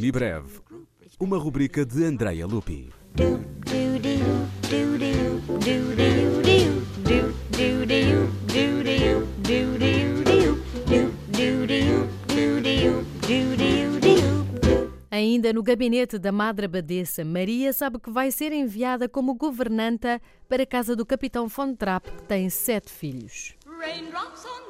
Semibreve, uma rubrica de Andrea Lupi. Ainda no gabinete da Madre Abadesa, Maria sabe que vai ser enviada como governanta para a casa do capitão Von Trapp, que tem sete filhos. Raindrops on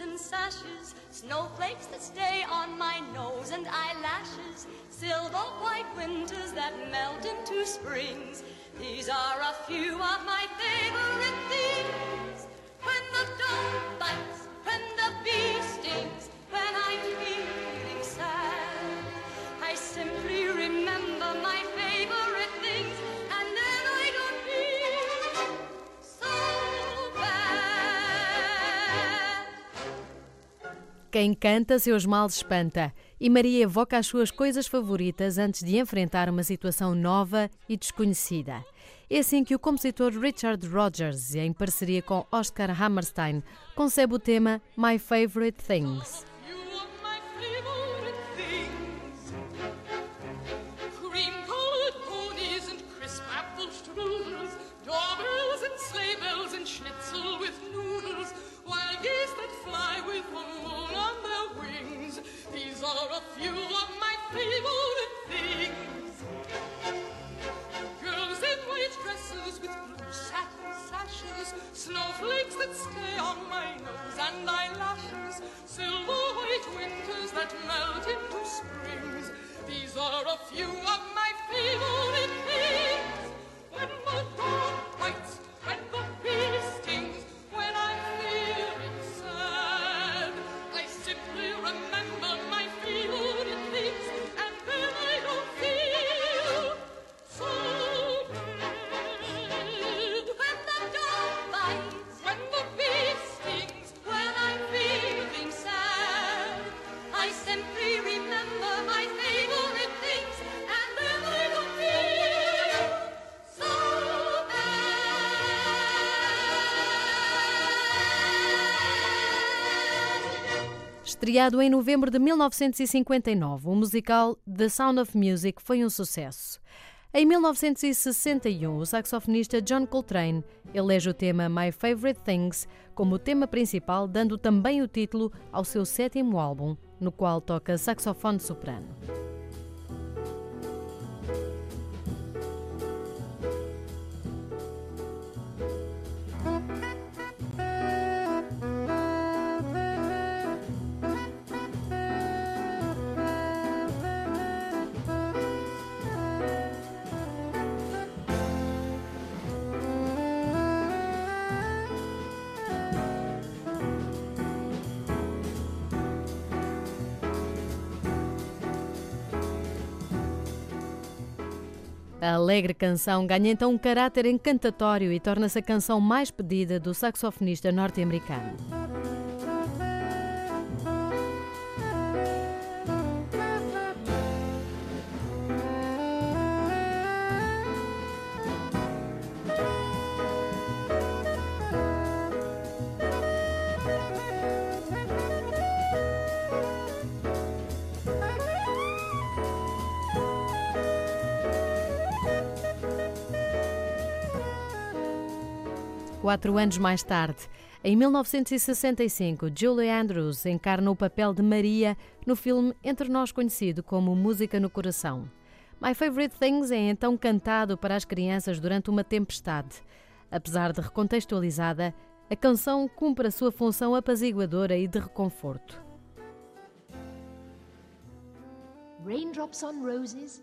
Satin sashes, snowflakes that stay on my nose and eyelashes, silver white winters that melt into springs. These are a few of my favorite things. When the dawn Quem canta seus males espanta. E Maria evoca as suas coisas favoritas antes de enfrentar uma situação nova e desconhecida. É assim que o compositor Richard Rogers, em parceria com Oscar Hammerstein, concebe o tema My Favorite Things. Estreado em novembro de 1959, o musical The Sound of Music foi um sucesso. Em 1961, o saxofonista John Coltrane elege o tema My Favorite Things como tema principal, dando também o título ao seu sétimo álbum, no qual toca saxofone soprano. A alegre canção ganha então um caráter encantatório e torna-se a canção mais pedida do saxofonista norte-americano. Quatro anos mais tarde, em 1965, Julie Andrews encarna o papel de Maria no filme Entre Nós conhecido como Música no Coração. My Favorite Things é então cantado para as crianças durante uma tempestade. Apesar de recontextualizada, a canção cumpre a sua função apaziguadora e de reconforto. Raindrops on roses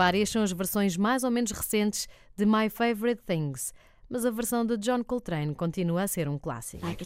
Várias são as versões mais ou menos recentes de My Favorite Things, mas a versão de John Coltrane continua a ser um clássico. Like